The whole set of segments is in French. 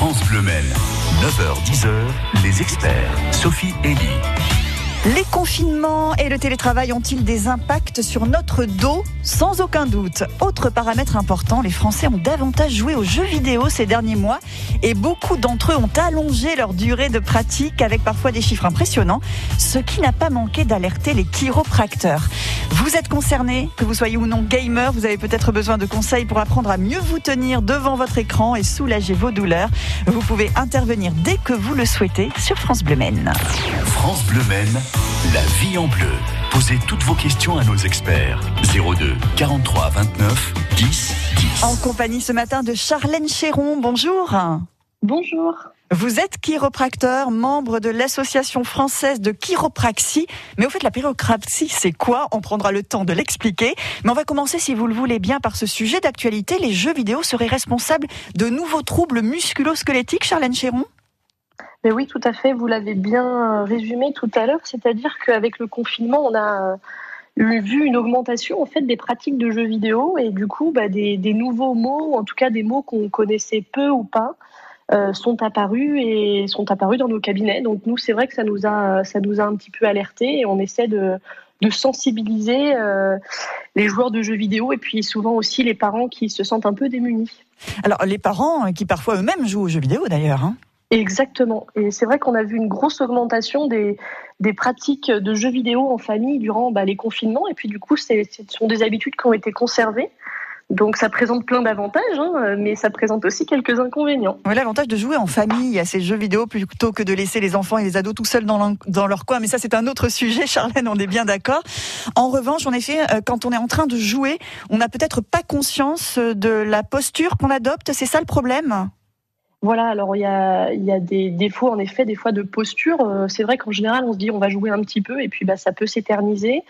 France Bleu 9h-10h, les experts. Sophie Elie. Les confinements et le télétravail ont-ils des impacts sur notre dos? Sans aucun doute. Autre paramètre important, les Français ont davantage joué aux jeux vidéo ces derniers mois et beaucoup d'entre eux ont allongé leur durée de pratique avec parfois des chiffres impressionnants, ce qui n'a pas manqué d'alerter les chiropracteurs. Vous êtes concerné, que vous soyez ou non gamer, vous avez peut-être besoin de conseils pour apprendre à mieux vous tenir devant votre écran et soulager vos douleurs. Vous pouvez intervenir dès que vous le souhaitez sur France Bleu Men. France Bleu la vie en bleu. Posez toutes vos questions à nos experts. 02 43 29 10 10. En compagnie ce matin de Charlène Chéron. Bonjour. Bonjour. Vous êtes chiropracteur, membre de l'association française de chiropraxie. Mais au fait, la chiropraxie, c'est quoi? On prendra le temps de l'expliquer. Mais on va commencer, si vous le voulez bien, par ce sujet d'actualité. Les jeux vidéo seraient responsables de nouveaux troubles musculo-squelettiques, Charlène Chéron? Mais oui, tout à fait. Vous l'avez bien résumé tout à l'heure. C'est-à-dire qu'avec le confinement, on a euh, vu une augmentation en fait des pratiques de jeux vidéo et du coup bah, des, nouveaux mots, en tout cas des mots qu'on connaissait peu ou pas, euh, sont apparus et sont apparus dans nos cabinets. Donc nous, c'est vrai que ça nous a ça nous a un petit peu alertés et on essaie de, sensibiliser euh, les joueurs de jeux vidéo et puis souvent aussi les parents qui se sentent un peu démunis. Alors les parents qui parfois eux-mêmes jouent aux jeux vidéo d'ailleurs. Hein Exactement. Et c'est vrai qu'on a vu une grosse augmentation des, des pratiques de jeux vidéo en famille durant bah, les confinements. Et puis du coup, ce sont des habitudes qui ont été conservées. Donc ça présente plein d'avantages, hein, mais ça présente aussi quelques inconvénients. Oui, l'avantage de jouer en famille à ces jeux vidéo plutôt que de laisser les enfants et les ados tout seuls dans, dans leur coin. Mais ça, c'est un autre sujet, Charlène, on est bien d'accord. En revanche, en effet, euh, quand on est en train de jouer, on n'a peut-être pas conscience de la posture qu'on adopte. C'est ça le problème? Voilà, alors il y a, y a des défauts en effet, des fois de posture. Euh, c'est vrai qu'en général, on se dit on va jouer un petit peu et puis bah, ça peut s'éterniser.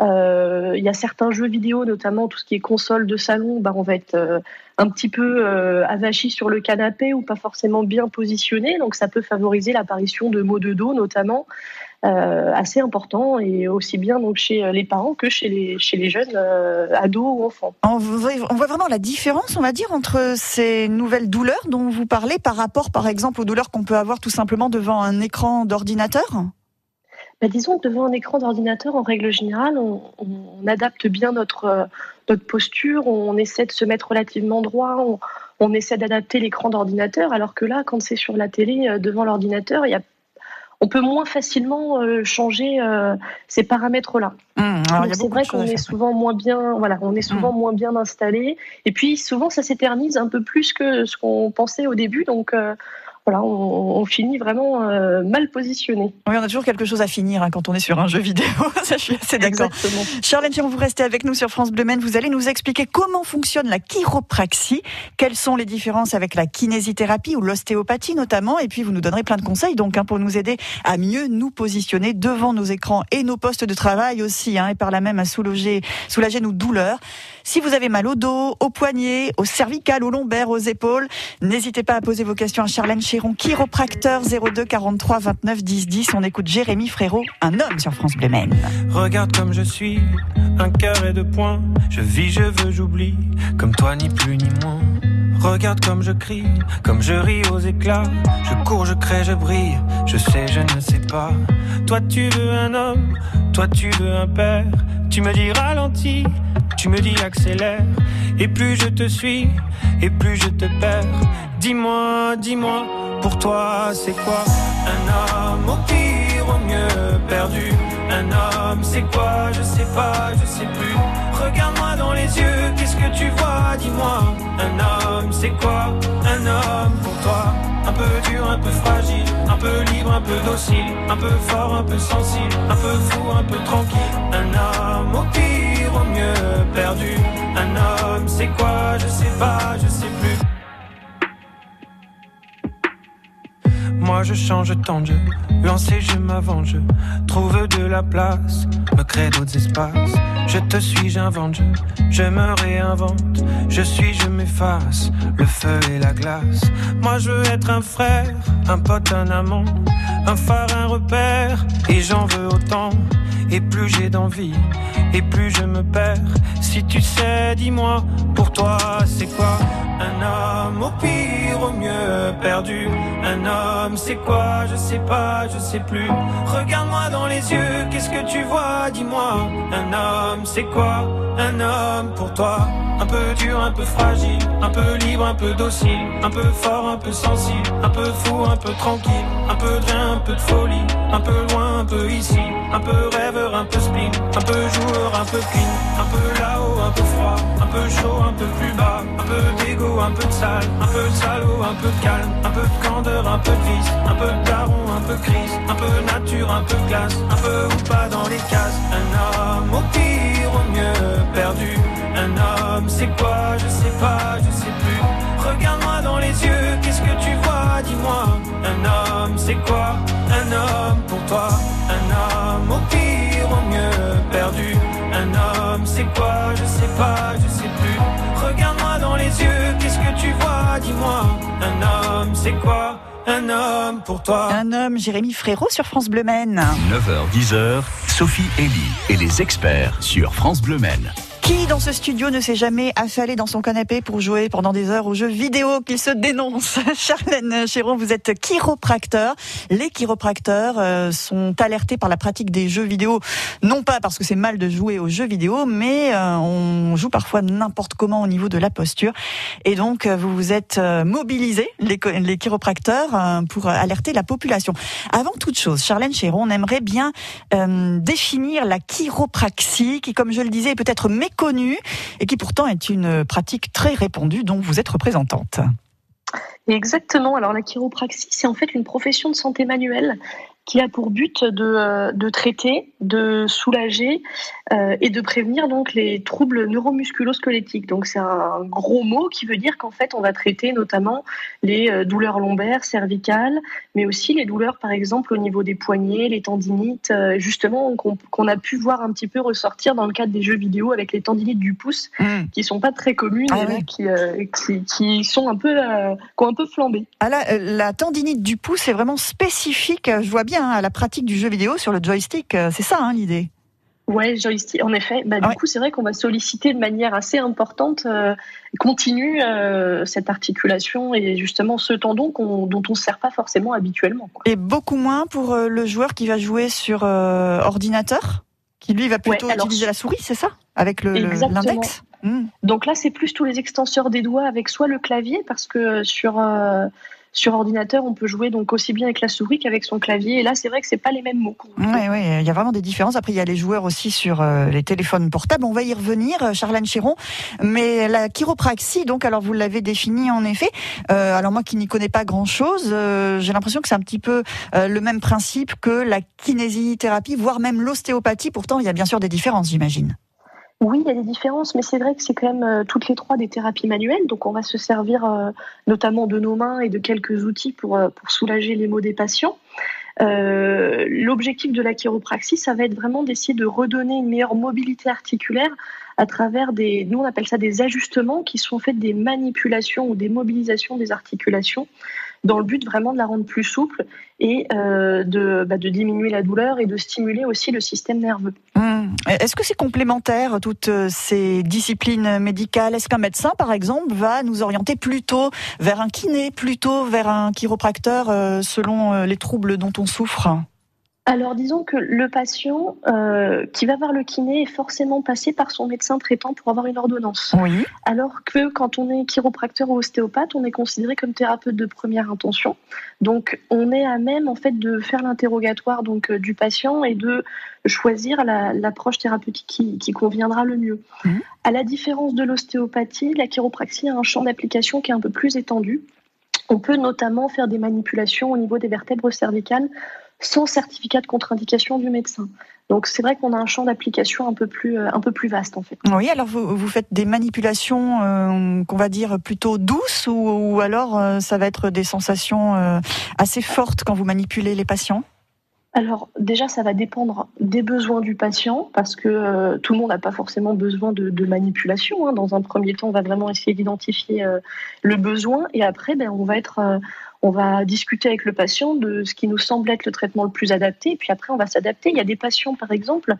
Euh, il y a certains jeux vidéo, notamment tout ce qui est console de salon, bah, on va être euh, un petit peu avachi sur le canapé ou pas forcément bien positionné. Donc ça peut favoriser l'apparition de maux de dos notamment. Euh, assez important et aussi bien donc chez euh, les parents que chez les, chez les jeunes euh, ados ou enfants. On voit, vraiment la différence, on va dire, entre ces nouvelles douleurs dont vous parlez par rapport, par exemple, aux douleurs qu'on peut avoir tout simplement devant un écran d'ordinateur? Bah, disons que devant un écran d'ordinateur, en règle générale, on, on, adapte bien notre, notre posture, on essaie de se mettre relativement droit, on, on essaie d'adapter l'écran d'ordinateur, alors que là, quand c'est sur la télé, devant l'ordinateur, il y a on peut moins facilement euh, changer euh, ces paramètres-là. Mmh, c'est vrai qu'on est souvent moins bien, voilà, on est souvent mmh. moins bien installé. Et puis souvent, ça s'éternise un peu plus que ce qu'on pensait au début. Donc euh, voilà, on, finit vraiment euh, mal positionné. Oui, on a toujours quelque chose à finir hein, quand on est sur un jeu vidéo. Ça, je suis assez d'accord. Charlène, si vous restez avec nous sur France Bleu Men, vous allez nous expliquer comment fonctionne la chiropraxie, quelles sont les différences avec la kinésithérapie ou l'ostéopathie notamment, et puis vous nous donnerez plein de conseils donc hein, pour nous aider à mieux nous positionner devant nos écrans et nos postes de travail aussi, hein, et par là même à soulager, soulager nos douleurs. Si vous avez mal au dos, au poignet, au cervical, au lombaire, aux épaules, n'hésitez pas à poser vos questions à Charlène Chiropracteur 02 43 29 10 10. On écoute Jérémy Frérot, un homme sur France Bleu Regarde comme je suis, un cœur et deux points. Je vis, je veux, j'oublie, comme toi ni plus ni moins. Regarde comme je crie, comme je ris aux éclats. Je cours, je crée, je brille. Je sais, je ne sais pas. Toi, tu veux un homme, toi, tu veux un père. Tu me dis ralentis, tu me dis accélère. Et plus je te suis, et plus je te perds. Dis-moi, dis-moi, pour toi c'est quoi? Un homme au pire, au mieux perdu. Un homme c'est quoi Je sais pas, je sais plus. Regarde-moi dans les yeux, qu'est-ce que tu vois? Dis-moi. Un homme c'est quoi? Un homme pour toi un peu dur, un peu fragile, un peu libre, un peu docile, un peu fort, un peu sensible, un peu fou, un peu tranquille. Un homme au pire, au mieux perdu. Un homme, c'est quoi? Je sais pas, je sais plus. Moi je change tant de jeu, lancer je m'avance, trouve de la place, me crée d'autres espaces. Je te suis, j'invente, je, je me réinvente, je suis, je m'efface, le feu et la glace. Moi je veux être un frère, un pote, un amant, un phare, un repère, et j'en veux autant. Et plus j'ai d'envie, et plus je me perds. Si tu sais, dis-moi, pour toi, c'est quoi un homme au pire, au mieux perdu? Un homme, c'est quoi? Je sais pas, je sais plus. Regarde-moi dans les yeux, qu'est-ce que tu vois? Dis-moi. Un homme, c'est quoi Un homme pour toi? Un peu dur, un peu fragile, un peu libre, un peu docile, un peu fort, un peu sensible, un peu fou, un peu tranquille, un peu de rien, un peu de folie, un peu loin, un peu ici, un peu rêveur, un peu spleen, un peu joueur, un peu clean, un peu là-haut, un peu froid, un peu chaud, un peu plus bas, un peu d'égo, un peu de sale, un peu de salaud, un peu de calme, un peu de candeur, un peu de vice, un peu de daron, un peu crise, un peu nature, un peu glace, un peu ou pas dans les cases, un homme au pire, homme c'est quoi, je sais pas, je sais plus. Regarde-moi dans les yeux, qu'est-ce que tu vois, dis-moi. Un homme c'est quoi, un homme pour toi, un homme au pire, au mieux perdu. Un homme c'est quoi, je sais pas, je sais plus. Regarde-moi dans les yeux, qu'est-ce que tu vois, dis-moi. Un homme c'est quoi? Un homme pour toi. Un homme, Jérémy Frérot sur France Bleu Maine. 9h-10h, Sophie Elie et les experts sur France Bleu. Qui dans ce studio ne s'est jamais affalé dans son canapé pour jouer pendant des heures aux jeux vidéo qu'il se dénonce Charlène Chéron, vous êtes chiropracteur. Les chiropracteurs euh, sont alertés par la pratique des jeux vidéo, non pas parce que c'est mal de jouer aux jeux vidéo, mais euh, on joue parfois n'importe comment au niveau de la posture. Et donc, euh, vous vous êtes mobilisés, les, chiropracteurs, pour alerter la population. Avant toute chose, Charlène Chéron, on aimerait bien définir la chiropraxie, qui, comme je le disais, peut-être méconnue connue et qui pourtant est une pratique très répandue dont vous êtes représentante. Exactement. Alors la chiropraxie, c'est en fait une profession de santé manuelle qui a pour but de, euh, de traiter, de soulager euh, et de prévenir donc les troubles neuromusculo-squelettiques. Donc c'est un gros mot qui veut dire qu'en fait on va traiter notamment les euh, douleurs lombaires, cervicales, mais aussi les douleurs par exemple au niveau des poignets, les tendinites, justement qu'on a pu voir un petit peu ressortir dans le cadre des jeux vidéo avec les tendinites du pouce, mmh. qui sont pas très communes ah et qui, qui, qui, sont un peu qui ont un peu flambé. Ah là, la tendinite du pouce est vraiment spécifique. Je vois bien Hein, à la pratique du jeu vidéo sur le joystick. Euh, c'est ça hein, l'idée Ouais, joystick, en effet. Bah, du coup, c'est vrai qu'on va solliciter de manière assez importante, euh, continue, euh, cette articulation et justement ce tendon dont on ne sert pas forcément habituellement. Et beaucoup moins pour le joueur qui va jouer sur ordinateur, qui lui va plutôt utiliser la souris, c'est ça? Avec l'index? Hmm. Donc là, c'est plus tous les extenseurs des doigts avec soit le clavier, parce que sur sur ordinateur, on peut jouer donc aussi bien avec la souris qu'avec son clavier. Et là, c'est vrai que c'est pas les mêmes mots. Oui, oui, il y a vraiment des différences. Après, il y a les joueurs aussi sur euh, les téléphones portables. On va y revenir, euh, Charlène Chiron. Mais la chiropraxie, donc, alors vous l'avez définie en effet. Euh, alors moi qui n'y connais pas grand-chose, j'ai l'impression que c'est un petit peu le même principe que la kinésithérapie, voire même l'ostéopathie. Pourtant, il y a bien sûr des différences, j'imagine. Oui, il y a des différences, mais c'est vrai que c'est quand même euh, toutes les trois des thérapies manuelles. Donc, on va se servir euh, notamment de nos mains et de quelques outils pour, euh, pour soulager les maux des patients. L'objectif de la chiropraxie, ça va être vraiment d'essayer de redonner une meilleure mobilité articulaire à travers des, nous on appelle ça des ajustements qui sont faits des manipulations ou des mobilisations des articulations dans le but vraiment de la rendre plus souple et euh, de, bah, de, diminuer la douleur et de stimuler aussi le système nerveux. Mmh. Est-ce que c'est complémentaire, toutes ces disciplines médicales? Est-ce qu'un médecin, par exemple, va nous orienter plutôt vers un kiné, plutôt vers un chiropracteur, euh, selon euh, les troubles dont on souffre? Alors disons que le patient euh, qui va voir le kiné est forcément passé par son médecin traitant pour avoir une ordonnance. Oui. Alors que quand on est chiropracteur ou ostéopathe, on est considéré comme thérapeute de première intention. Donc on est à même en fait de faire l'interrogatoire donc euh, du patient et de choisir l'approche thérapeutique qui, conviendra le mieux. Mmh. À la différence de l'ostéopathie, la chiropraxie a un champ d'application qui est un peu plus étendu. On peut notamment faire des manipulations au niveau des vertèbres cervicales sans certificat de contre-indication du médecin. Donc c'est vrai qu'on a un champ d'application un peu plus euh, un peu plus vaste en fait. Oui, alors vous, vous faites des manipulations euh, qu'on va dire plutôt douces ou, alors euh, ça va être des sensations assez fortes quand vous manipulez les patients? Alors déjà, ça va dépendre des besoins du patient parce que euh, tout le monde n'a pas forcément besoin de, manipulation. Hein. Dans un premier temps, on va vraiment essayer d'identifier euh, le besoin et après, ben, on va être euh, on va discuter avec le patient de ce qui nous semble être le traitement le plus adapté, et puis après on va s'adapter. Il y a des patients, par exemple,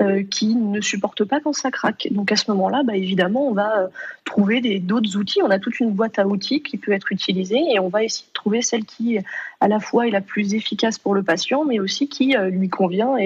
euh, qui ne supportent pas quand ça craque. Donc à ce moment-là, bah, évidemment, on va euh, trouver d'autres outils. On a toute une boîte à outils qui peut être utilisée, et on va essayer de trouver celle qui, à la fois, est la plus efficace pour le patient, mais aussi qui euh, lui convient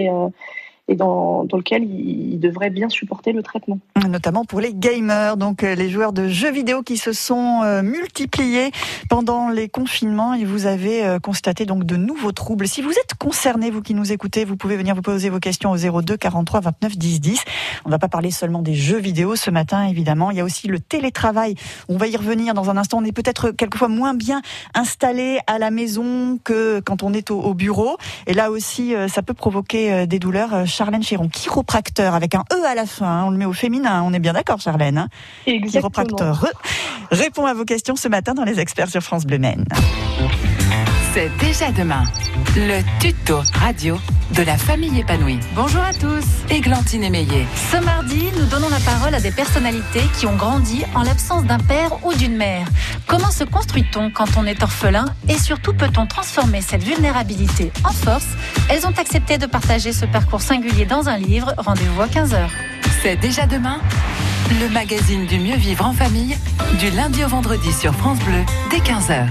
et dans, lequel il, devrait bien supporter le traitement. Notamment pour les gamers, donc euh, les joueurs de jeux vidéo qui se sont euh, multipliés pendant les confinements et vous avez euh, constaté donc de nouveaux troubles. Si vous êtes concerné, vous qui nous écoutez, vous pouvez venir vous poser vos questions au 02 43 29 10 10. On ne va pas parler seulement des jeux vidéo ce matin, évidemment. Il y a aussi le télétravail. On va y revenir dans un instant. On est peut-être quelquefois moins bien installé à la maison que quand on est au, bureau. Et là aussi, ça peut provoquer des douleurs Charlène Chéron, chiropracteur avec un E à la fin. Hein. on le met au féminin. On est bien d'accord, Charlène hein Chiropracteur répond à vos questions ce matin dans les experts sur France Bleu Maine. C'est déjà demain. Le tuto radio de la famille épanouie. Bonjour à tous. Églantine Émeillé. Ce mardi, nous donnons la parole à des personnalités qui ont grandi en l'absence d'un père ou d'une mère. Comment se construit-on quand on est orphelin? Et surtout peut-on transformer cette vulnérabilité en force? Elles ont accepté de partager ce parcours singulier dans un livre. Rendez-vous à 15h. C'est déjà demain le magazine du mieux vivre en famille, du lundi au vendredi sur France Bleu, dès 15h.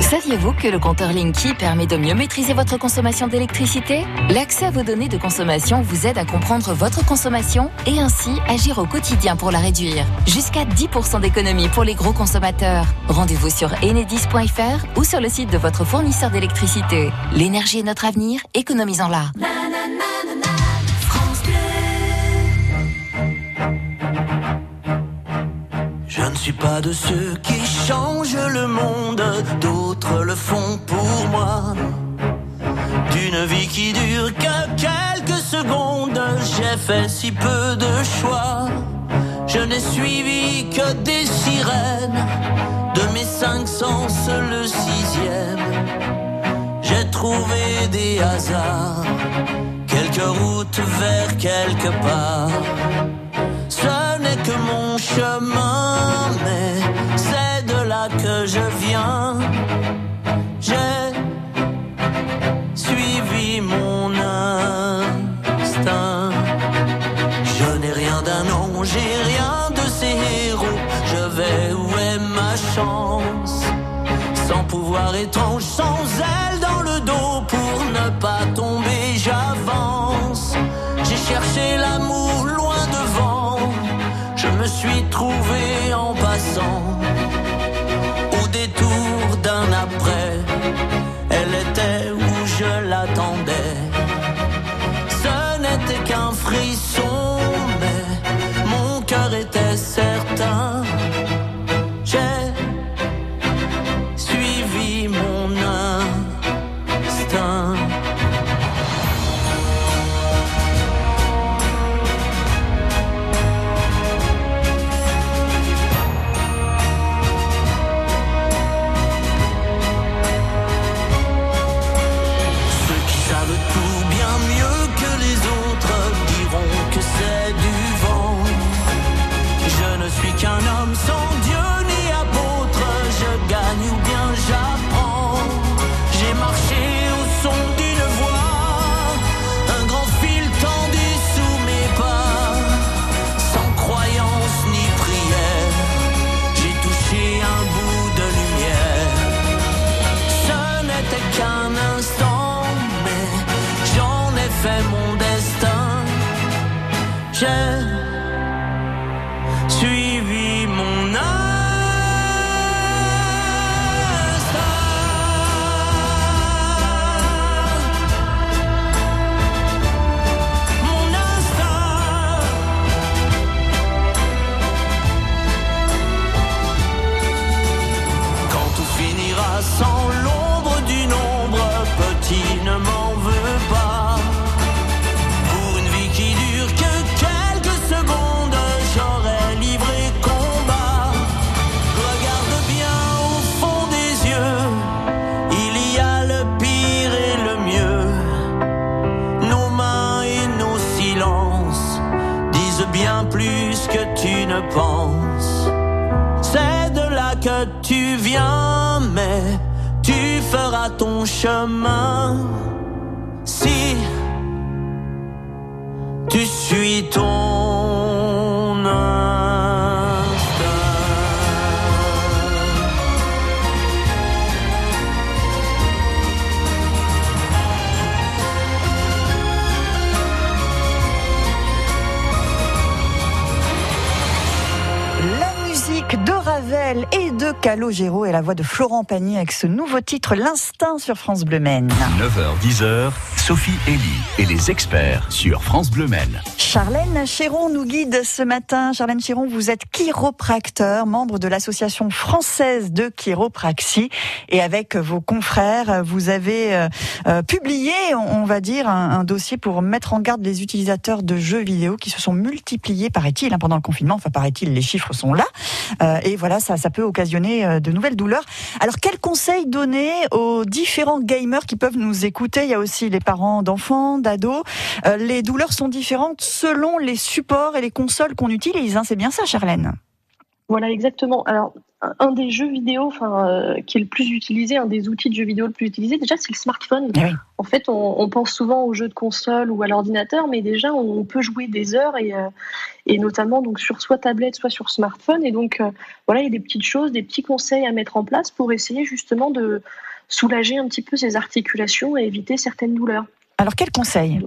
Saviez-vous que le compteur Linky permet de mieux maîtriser votre consommation d'électricité? L'accès à vos données de consommation vous aide à comprendre votre consommation et ainsi agir au quotidien pour la réduire. Jusqu'à 10% d'économie pour les gros consommateurs. Rendez-vous sur enedis.fr ou sur le site de votre fournisseur d'électricité. L'énergie est notre avenir, économisons-la. Je suis pas de ceux qui changent le monde, d'autres le font pour moi. D'une vie qui dure que quelques secondes, j'ai fait si peu de choix. Je n'ai suivi que des sirènes, de mes cinq sens le sixième. J'ai trouvé des hasards, quelques routes vers quelque part. Ce n'est que mon chemin, je viens. J'ai suivi mon instinct. Je n'ai rien d'un nom, j'ai rien de ces héros. Je vais où est ma chance? Sans pouvoir étrange, sans elle dans le dos pour ne pas tomber, j'avance. J'ai cherché l'amour loin devant me suis trouvé ton chemin et de Calogero et la voix de Florent Pagny avec ce nouveau titre L'instinct sur France Bleu Maine. 9h, 10h, Sophie Elie et les experts sur France Bleu Maine. Charlène Chéron nous guide ce matin. Charlène Chéron, vous êtes chiropracteur, membre de l'association française de chiropraxie et avec vos confrères, vous avez euh, euh, publié, on va dire, un, un, dossier pour mettre en garde les utilisateurs de jeux vidéo qui se sont multipliés, paraît-il, hein, pendant le confinement. Enfin, paraît-il, les chiffres sont là. Euh, et voilà, ça, ça peut occasionner euh, de nouvelles douleurs. Alors, quels conseils donner aux différents gamers qui peuvent nous écouter? Il y a aussi les parents d'enfants, d'ados. Euh, les douleurs sont différentes selon les supports et les consoles qu'on utilise. Hein. C'est bien ça, Charlène? Voilà, exactement. Alors, un des jeux vidéo enfin, euh, qui est le plus utilisé, un des outils de jeux vidéo le plus utilisé, déjà, c'est le smartphone. oui. En fait, on, on, pense souvent aux jeux de console ou à l'ordinateur, mais déjà, on peut jouer des heures et, euh, et notamment donc sur soit tablette, soit sur smartphone. Et donc, euh, voilà, il y a des petites choses, des petits conseils à mettre en place pour essayer justement de soulager un petit peu ses articulations et éviter certaines douleurs. Alors, quels conseils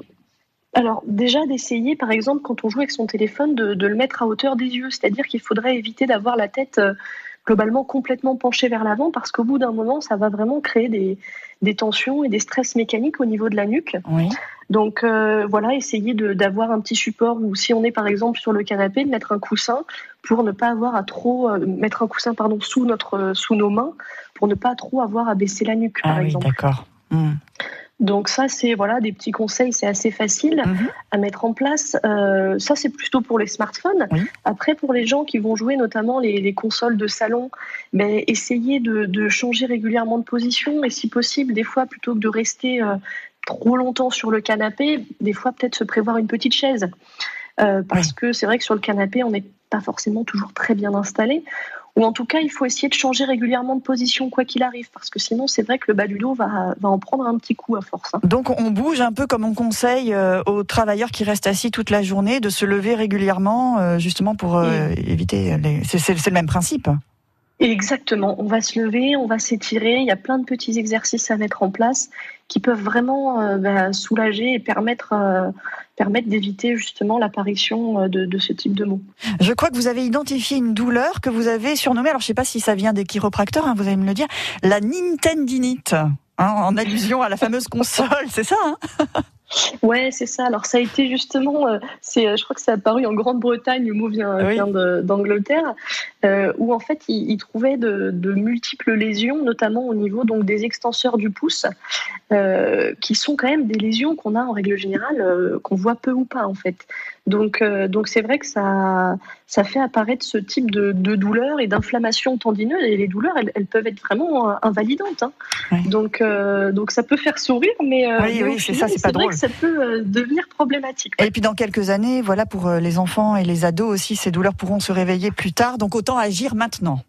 alors déjà d'essayer, par exemple, quand on joue avec son téléphone, de, de le mettre à hauteur des yeux, c'est-à-dire qu'il faudrait éviter d'avoir la tête globalement complètement penchée vers l'avant, parce qu'au bout d'un moment, ça va vraiment créer des, des, tensions et des stress mécaniques au niveau de la nuque. Oui. Donc euh, voilà, essayer d'avoir un petit support, ou si on est par exemple sur le canapé, de mettre un coussin pour ne pas avoir à trop euh, mettre un coussin pardon sous notre sous nos mains, pour ne pas trop avoir à baisser la nuque, ah par oui, exemple. D'accord. Mmh. Donc ça, c'est voilà des petits conseils, c'est assez facile mmh. à mettre en place. Euh, ça, c'est plutôt pour les smartphones. Oui. Après, pour les gens qui vont jouer notamment les, les consoles de salon, ben, essayez de, de, changer régulièrement de position et si possible, des fois, plutôt que de rester euh, trop longtemps sur le canapé, des fois peut-être se prévoir une petite chaise. Euh, parce oui. que c'est vrai que sur le canapé, on n'est pas forcément toujours très bien installé ou en tout cas, il faut essayer de changer régulièrement de position quoi qu'il arrive, parce que sinon, c'est vrai que le bas du dos va, va en prendre un petit coup à force. Hein. Donc, on bouge un peu comme on conseille euh, aux travailleurs qui restent assis toute la journée de se lever régulièrement, euh, justement pour euh, éviter. Les... C'est le même principe. Exactement. On va se lever, on va s'étirer. Il y a plein de petits exercices à mettre en place qui peuvent vraiment euh, bah, soulager et permettre, euh, permettre d'éviter justement l'apparition euh, de, ce type de mots. Je crois que vous avez identifié une douleur que vous avez surnommée, alors je ne sais pas si ça vient des chiropracteurs, hein, vous allez me le dire, la Nintendinite, hein, en allusion à la fameuse console, c'est ça hein? Ouais, c'est ça. Alors ça a été justement, euh, c'est, je crois que c'est apparu en Grande-Bretagne, le mot vient, oui. vient de, d'Angleterre, euh, où en fait ils, ils trouvaient de, de, multiples lésions, notamment au niveau donc des extenseurs du pouce, euh, qui sont quand même des lésions qu'on a en règle générale, euh, qu'on voit peu ou pas en fait. Donc, euh, donc c'est vrai que ça, ça fait apparaître ce type de, de douleur et d'inflammation tendineuse. Et les douleurs, elles, elles peuvent être vraiment invalidantes. Hein. Oui. Donc, euh, donc ça peut faire sourire, mais, euh, oui, mais oui, c'est ça, c'est pas drôle. ça peut euh, devenir problématique. Et puis dans quelques années, voilà, pour euh, les enfants et les ados aussi, ces douleurs pourront se réveiller plus tard. Donc autant agir maintenant.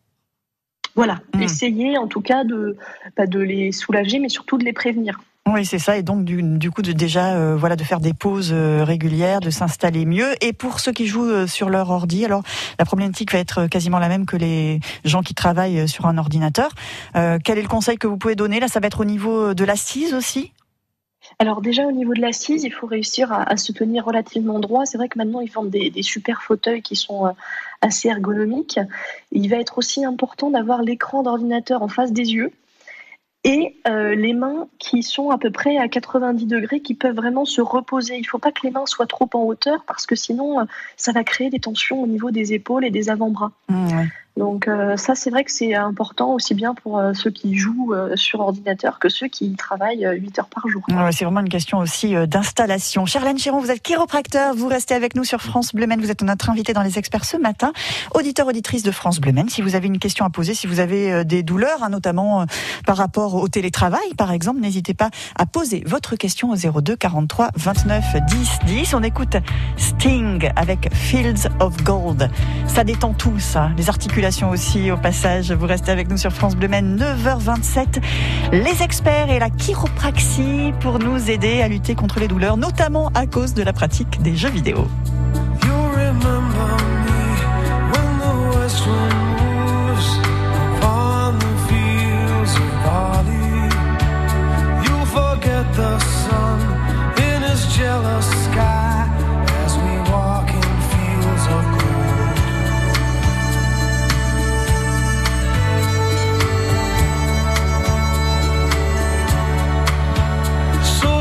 Voilà, mmh. essayer en tout cas de, bah, de les soulager, mais surtout de les prévenir. Oui, c'est ça. Et donc, du, du coup, de, déjà, euh, voilà, de faire des pauses euh, régulières, de s'installer mieux. Et pour ceux qui jouent euh, sur leur ordi, alors la problématique va être quasiment la même que les gens qui travaillent sur un ordinateur. Quel est le conseil que vous pouvez donner? Là, ça va être au niveau de l'assise aussi alors déjà au niveau de l'assise, il faut réussir à, se tenir relativement droit. C'est vrai que maintenant ils vendent des, super fauteuils qui sont assez ergonomiques. Il va être aussi important d'avoir l'écran d'ordinateur en face des yeux et euh, les mains qui sont à peu près à 90 degrés, qui peuvent vraiment se reposer. Il ne faut pas que les mains soient trop en hauteur parce que sinon, euh, ça va créer des tensions au niveau des épaules et des avant-bras. Mmh. Donc euh, ça, c'est vrai que c'est important aussi bien pour euh, ceux qui jouent euh, sur ordinateur que ceux qui travaillent 8 heures par jour. C'est vraiment une question aussi d'installation. Charlène Chiron, vous êtes chiropracteur, vous restez avec nous sur France Bleu Maine, vous êtes notre invité dans les experts ce matin. Auditeur, auditrice de France Bleu Maine, si vous avez une question à poser, si vous avez des douleurs, hein, notamment par rapport au télétravail par exemple, n'hésitez pas à poser votre question au 02 43 29 10 10. On écoute Sting avec Fields of Gold. Ça détend tout ça, les articulations aussi au passage. Vous restez avec nous sur France Bleu 9h27. Les experts et la chiropraxie pour nous aider à lutter contre les douleurs, notamment à cause de la pratique des jeux vidéo.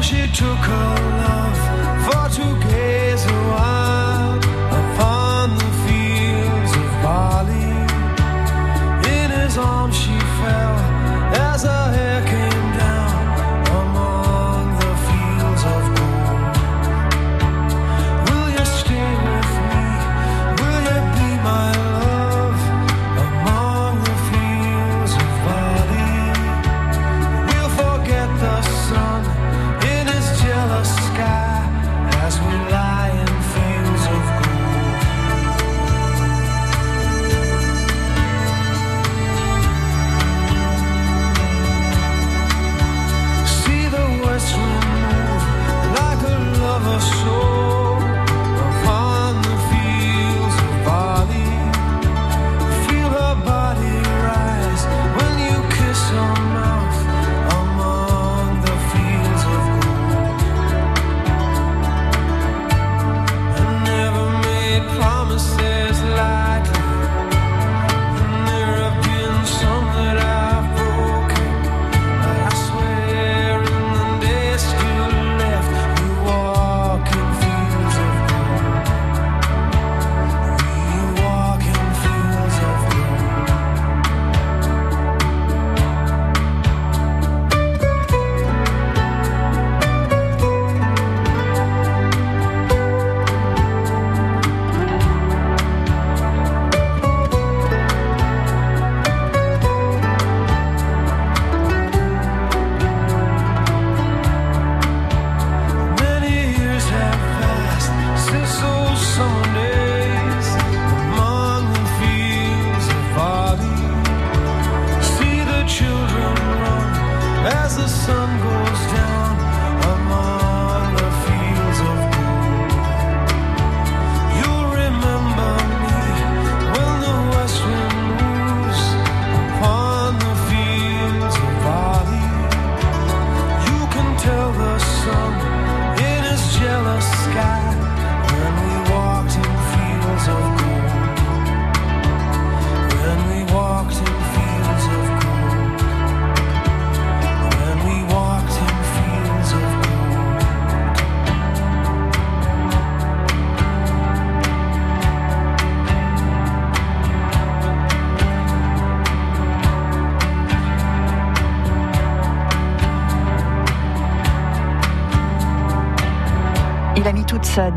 she took her love.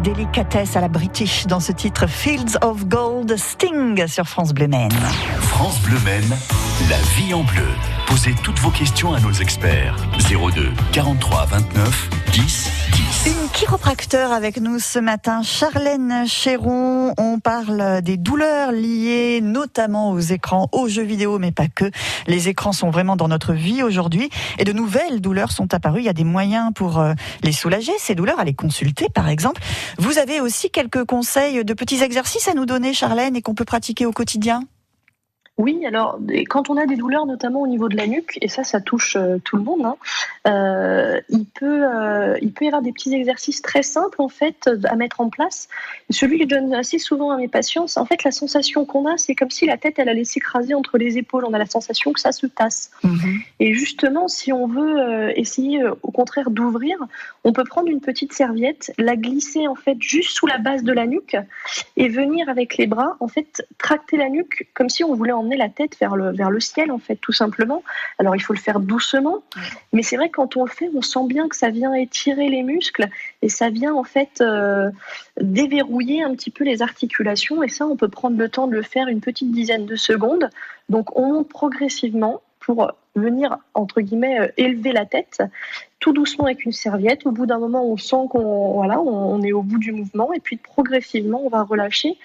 Délicatesse à la British dans ce titre Fields of Gold Sting sur France Bleu Maine. France Bleu Maine, la vie en bleu. Posez toutes vos questions à nos experts. 02 43 29 10 10. Une chiropracteur avec nous ce matin, Charlène Chéron. On parle des douleurs liées notamment aux écrans, aux jeux vidéo, mais pas que. Les écrans sont vraiment dans notre vie aujourd'hui et de nouvelles douleurs sont apparues. Il y a des moyens pour euh, les soulager, ces douleurs, à les consulter par exemple. Vous avez aussi quelques conseils de petits exercices à nous donner, Charlène, et qu'on peut pratiquer au quotidien? Oui, alors quand on a des douleurs, notamment au niveau de la nuque, et ça, ça touche euh, tout le monde, hein, euh, il, peut, euh, il peut y avoir des petits exercices très simples en fait à mettre en place. Celui que je donne assez souvent à mes patients, en fait la sensation qu'on a, c'est comme si la tête elle allait s'écraser entre les épaules. On a la sensation que ça se tasse. Mhm. Et justement, si on veut essayer au contraire d'ouvrir, on peut prendre une petite serviette, la glisser en fait juste sous la base de la nuque et venir avec les bras en fait tracter la nuque comme si on voulait en la tête vers le, vers le ciel, en fait, tout simplement. Alors, il faut le faire doucement, mais c'est vrai que quand on le fait, on sent bien que ça vient étirer les muscles et ça vient, en fait, euh, déverrouiller un petit peu les articulations. Et ça, on peut prendre le temps de le faire une petite dizaine de secondes. Donc, on monte progressivement pour venir, entre guillemets, euh, élever la tête, tout doucement avec une serviette. Au bout d'un moment, on sent qu'on voilà, on est au bout du mouvement, et puis progressivement, on va relâcher.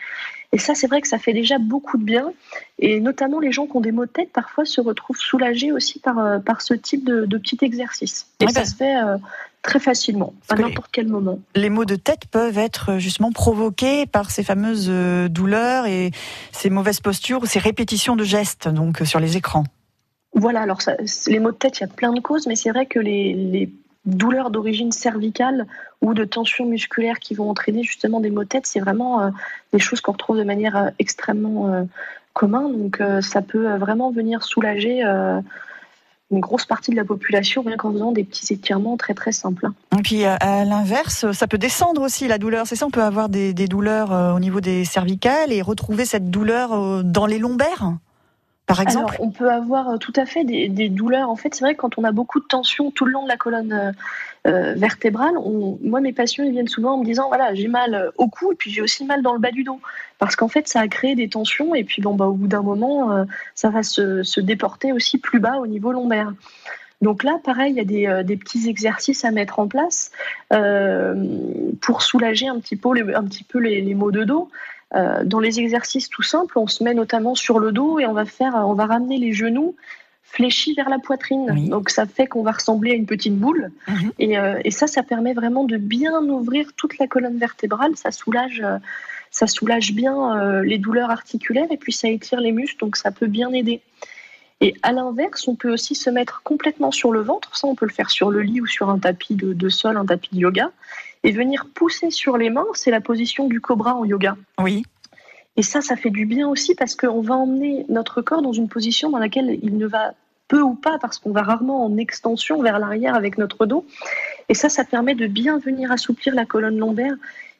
Et ça, c'est vrai que ça fait déjà beaucoup de bien. Et notamment les gens qui ont des maux de tête, parfois se retrouvent soulagés aussi par, euh, par ce type de, de petit exercice. Et ça se fait euh, très facilement, à n'importe quel moment. Les maux de tête peuvent être justement provoqués par ces fameuses douleurs et ces mauvaises postures ou ces répétitions de gestes donc sur les écrans. Voilà, alors les maux de tête, il y a plein de causes, mais c'est vrai que les, les douleurs d'origine cervicale ou de tensions musculaires qui vont entraîner justement des maux de tête, c'est vraiment euh, des choses qu'on retrouve de manière euh, extrêmement euh, commune. Donc ça peut vraiment venir soulager une grosse partie de la population rien qu'en faisant des petits étirements très très simples. Et puis à l'inverse, ça peut descendre aussi la douleur. C'est ça, on peut avoir des, des douleurs au niveau des cervicales et retrouver cette douleur dans les lombaires? Par exemple? On peut avoir euh, tout à fait des, douleurs. En fait, c'est vrai que quand on a beaucoup de tension tout le long de la colonne euh, euh, vertébrale, moi, mes patients ils viennent souvent en me disant voilà, j'ai mal au cou et puis j'ai aussi mal dans le bas du dos. Parce qu'en fait, ça a créé des tensions et puis bon, bah, au bout d'un moment, ça va se, déporter aussi plus bas au niveau lombaire. Donc là, pareil, il y a des, petits exercices à mettre en place pour soulager un petit peu les maux de dos. Euh, dans les exercices tout simples, on se met notamment sur le dos et on va faire, on va ramener les genoux fléchis vers la poitrine. Donc ça fait qu'on va ressembler à une petite boule. Mhm. Euh, et, ça, ça permet vraiment de bien ouvrir toute la colonne vertébrale. Ça soulage, euh, ça soulage bien les douleurs articulaires et puis ça étire les muscles. Donc ça peut bien aider. Et à l'inverse, on peut aussi se mettre complètement sur le ventre. Ça, on peut le faire sur le lit ou sur un tapis de, de sol, un tapis de yoga et venir pousser sur les mains, c'est la position du cobra en yoga. Oui. Et ça, ça fait du bien aussi parce qu'on va emmener notre corps dans une position dans laquelle il ne va peu ou pas, parce qu'on va rarement en extension vers l'arrière avec notre dos. Et ça, ça permet de bien venir assouplir la colonne lombaire.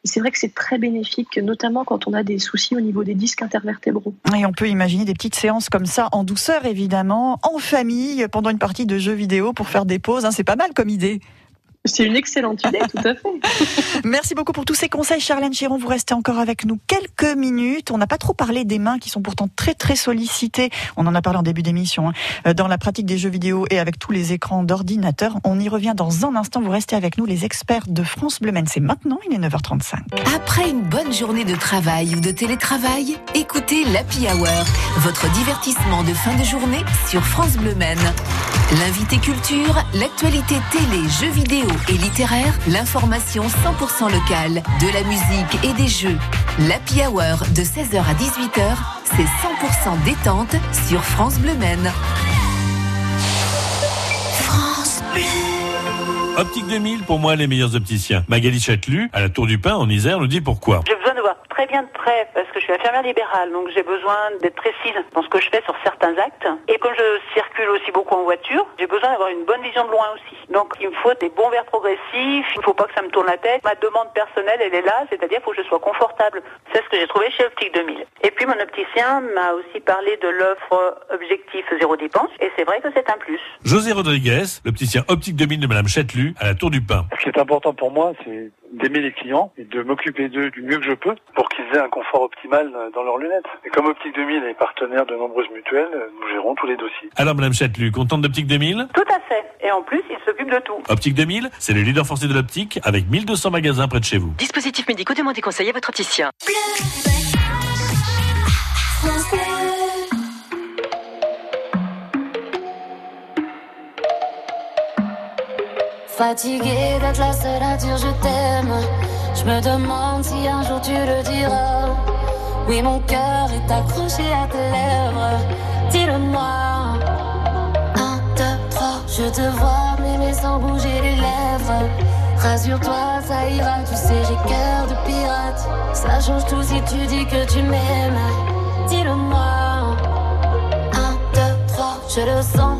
Et c'est vrai que c'est très bénéfique, notamment quand on a des soucis au niveau des disques intervertébraux. Et on peut imaginer des petites séances comme ça, en douceur évidemment, en famille, pendant une partie de jeux vidéo pour faire des pauses. Hein. c'est pas mal comme idée. C'est une excellente idée, tout à fait. Merci beaucoup pour tous ces conseils, Charlène Chiron. Vous restez encore avec nous quelques minutes. On n'a pas trop parlé des mains qui sont pourtant très très sollicitées. On en a parlé en début d'émission hein. euh, dans la pratique des jeux vidéo et avec tous les écrans d'ordinateur. On y revient dans un instant. Vous restez avec nous, les experts de France Bleu C'est maintenant. Il est 9h35. Après une bonne journée de travail ou de télétravail, écoutez l'Happy Hour, votre divertissement de fin de journée sur France Bleu L'invité culture, l'actualité télé, jeux vidéo et littéraire, l'information 100% locale, de la musique et des jeux. L'Happy Hour de 16h à 18h, c'est 100% détente sur France Bleu Men. France Bleu. Optique 2000, pour moi, les meilleurs opticiens. Magali Châtelu, à la Tour du Pin, en Isère, nous dit pourquoi. Très bien de près parce que je suis infirmière libérale, donc j'ai besoin d'être précise dans ce que je fais sur certains actes. Et comme je circule aussi beaucoup en voiture, j'ai besoin d'avoir une bonne vision de loin aussi. Donc il me faut des bons verres progressifs, il ne faut pas que ça me tourne la tête. Ma demande personnelle, elle est là, c'est-à-dire qu'il faut que je sois confortable. C'est ce que j'ai trouvé chez Optique 2000. Et puis mon opticien m'a aussi parlé de l'offre Objectif Zéro Dépense, et c'est vrai que c'est un plus. José Rodriguez, l'opticien Optique 2000 de Madame Châtelu, à la Tour du Pin. Ce qui est important pour moi, c'est d'aimer les clients et de m'occuper d'eux du mieux que je peux pour qu'ils aient un confort optimal dans leurs lunettes. Et comme Optique 2000 est partenaire de nombreuses mutuelles, nous gérons tous les dossiers. Alors Madame Châtelu, contente d'Optique 2000 Tout à fait. Et en plus, il s'occupe de tout. Optique 2000, c'est le leader forcé de l'optique avec 1200 magasins près de chez vous. Dispositif médicaux, demandez conseil à votre opticien. Fatigué d'être la seule à dire je t'aime. Je me demande si un jour tu le diras. Oui, mon cœur est accroché à tes lèvres. Dis-le-moi. Un, deux, trois. Je te vois m'aimer sans bouger les lèvres. Rassure-toi, ça ira. Tu sais, j'ai cœur de pirate. Ça change tout si tu dis que tu m'aimes. Dis-le-moi. Un, deux, trois. Je le sens,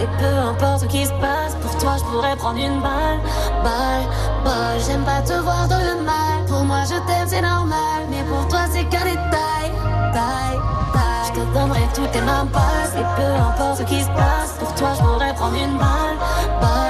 et peu importe ce qui se passe, pour toi je pourrais prendre une balle, balle, balle. J'aime pas te voir dans le mal. Pour moi je t'aime c'est normal, mais pour toi c'est qu'un détail, taille, taille. Je te donnerai toutes tes mains passent et peu importe ce qui se passe, pour toi je pourrais prendre une balle, balle.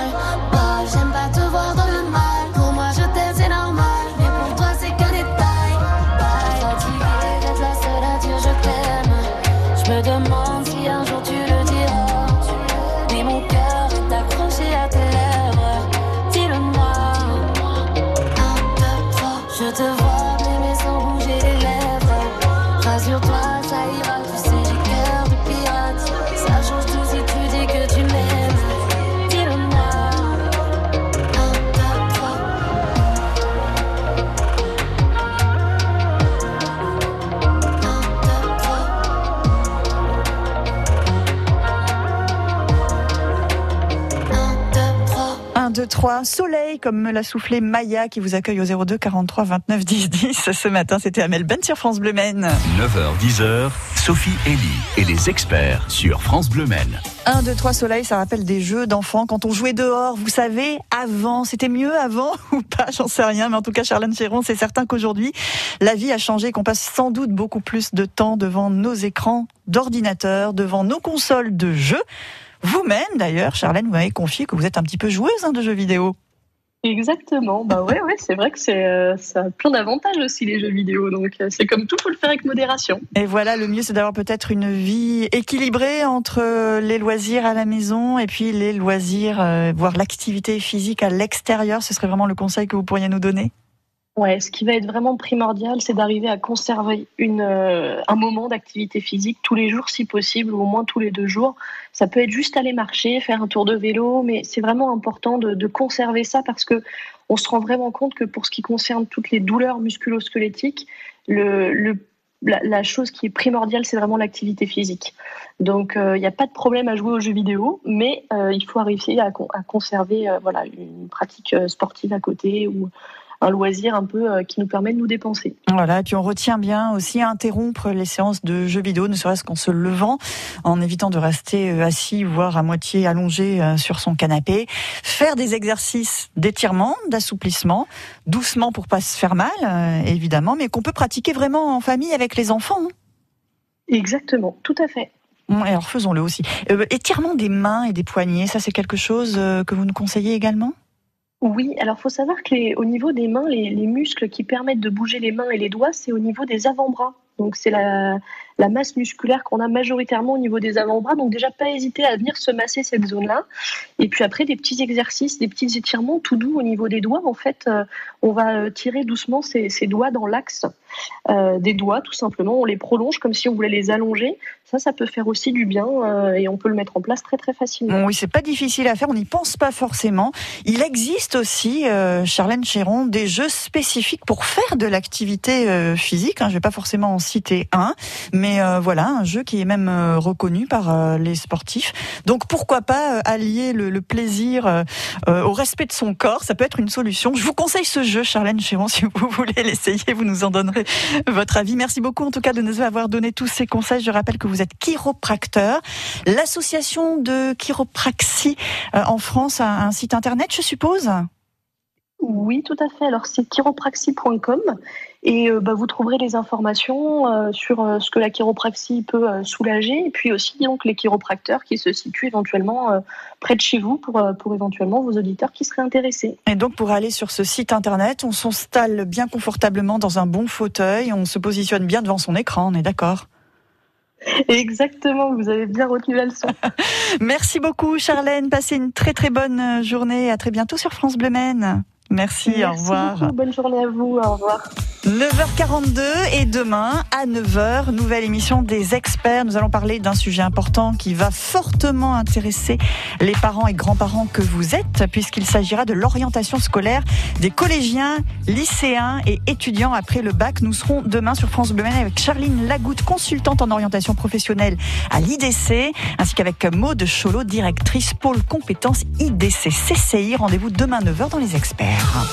3, soleil, comme me l'a soufflé Maya qui vous accueille au 02 43 29 10 10. Ce matin, c'était Amel Ben sur France Bleu Maine. 9h-10h, Sophie Elie et les experts sur France Bleu Maine. 1, 2, 3, soleil, ça rappelle des jeux d'enfants quand on jouait dehors. Vous savez, avant, c'était mieux avant ou pas, j'en sais rien. Mais en tout cas, Charlène Chéron, c'est certain qu'aujourd'hui, la vie a changé, qu'on passe sans doute beaucoup plus de temps devant nos écrans d'ordinateur, devant nos consoles de jeux. Vous-même, d'ailleurs, Charlène, vous m'avez confié que vous êtes un petit peu joueuse hein, de jeux vidéo. Exactement. Bah ouais, ouais, c'est vrai que c'est, euh, ça a plein d'avantages aussi les jeux vidéo. Donc euh, c'est comme tout, faut le faire avec modération. Et voilà, le mieux, c'est d'avoir peut-être une vie équilibrée entre les loisirs à la maison et puis les loisirs, euh, voire l'activité physique à l'extérieur. Ce serait vraiment le conseil que vous pourriez nous donner Ouais, ce qui va être vraiment primordial, c'est d'arriver à conserver une, euh, un moment d'activité physique tous les jours si possible, ou au moins tous les deux jours. Ça peut être juste aller marcher, faire un tour de vélo, mais c'est vraiment important de, conserver ça parce que on se rend vraiment compte que pour ce qui concerne toutes les douleurs musculo-squelettiques, le, la, chose qui est primordiale, c'est vraiment l'activité physique. Donc, il euh, n'y a pas de problème à jouer aux jeux vidéo, mais euh, il faut arriver à, à conserver voilà, une pratique sportive à côté ou un loisir un peu euh, qui nous permet de nous dépenser. Voilà, et puis on retient bien aussi interrompre les séances de jeux vidéo, ne serait-ce qu'en se levant, en évitant de rester euh, assis, voire à moitié allongé euh, sur son canapé. Faire des exercices d'étirement, d'assouplissement, doucement pour pas se faire mal, évidemment, mais qu'on peut pratiquer vraiment en famille avec les enfants. Hein. Exactement, tout à fait. Alors faisons-le aussi. Euh, étirement des mains et des poignets, ça c'est quelque chose que vous nous conseillez également? Oui, alors faut savoir que les, au niveau des mains, les, les, muscles qui permettent de bouger les mains et les doigts, c'est au niveau des avant-bras. Donc c'est la, la, masse musculaire qu'on a majoritairement au niveau des avant-bras. Donc déjà pas hésiter à venir se masser cette zone-là. Et puis après des petits exercices, des petits étirements tout doux au niveau des doigts. En fait, euh, on va tirer doucement ces doigts dans l'axe euh, des doigts, tout simplement. On les prolonge comme si on voulait les allonger. Ça, ça peut faire aussi du bien euh, et on peut le mettre en place très très facilement. Oui, c'est pas difficile à faire. On n'y pense pas forcément. Il existe aussi, euh, Charlène Chéron, des jeux spécifiques pour faire de l'activité euh, physique. Hein. Je vais pas forcément en citer un, mais euh, voilà, un jeu qui est même euh, reconnu par les sportifs. Donc pourquoi pas allier le, le plaisir au respect de son corps Ça peut être une solution. Je vous conseille ce jeu, Charlène Chéron, si vous voulez l'essayer, vous nous en donnerez votre avis. Merci beaucoup en tout cas de nous avoir donné tous ces conseils. Je rappelle que vous êtes chiropracteur. L'association de chiropraxie en France a un site internet, je suppose? Oui, tout à fait. Alors, c'est chiropraxie.com et euh, bah, vous trouverez les informations euh, sur euh, ce que la chiropraxie peut euh, soulager et puis aussi donc les chiropracteurs qui se situent éventuellement euh, près de chez vous pour, pour éventuellement vos auditeurs qui seraient intéressés. Et donc, pour aller sur ce site internet, on s'installe bien confortablement dans un bon fauteuil, on se positionne bien devant son écran, on est d'accord? Exactement, vous avez bien retenu la leçon. Merci beaucoup Charlène, passez une très très bonne journée, à très bientôt sur France Bleu Maine. Merci, Merci, au revoir. Beaucoup. Bonne journée à vous, au revoir. 9h42 et demain à 9h, nouvelle émission des experts. Nous allons parler d'un sujet important qui va fortement intéresser les parents et grands-parents que vous êtes, puisqu'il s'agira de l'orientation scolaire des collégiens, lycéens et étudiants après le bac. Nous serons demain sur France Bleu avec Charline Lagoutte, consultante en orientation professionnelle à l'IDC, ainsi qu'avec Maude Cholot, directrice pôle compétences IDC CCI. Rendez-vous demain 9h dans les experts.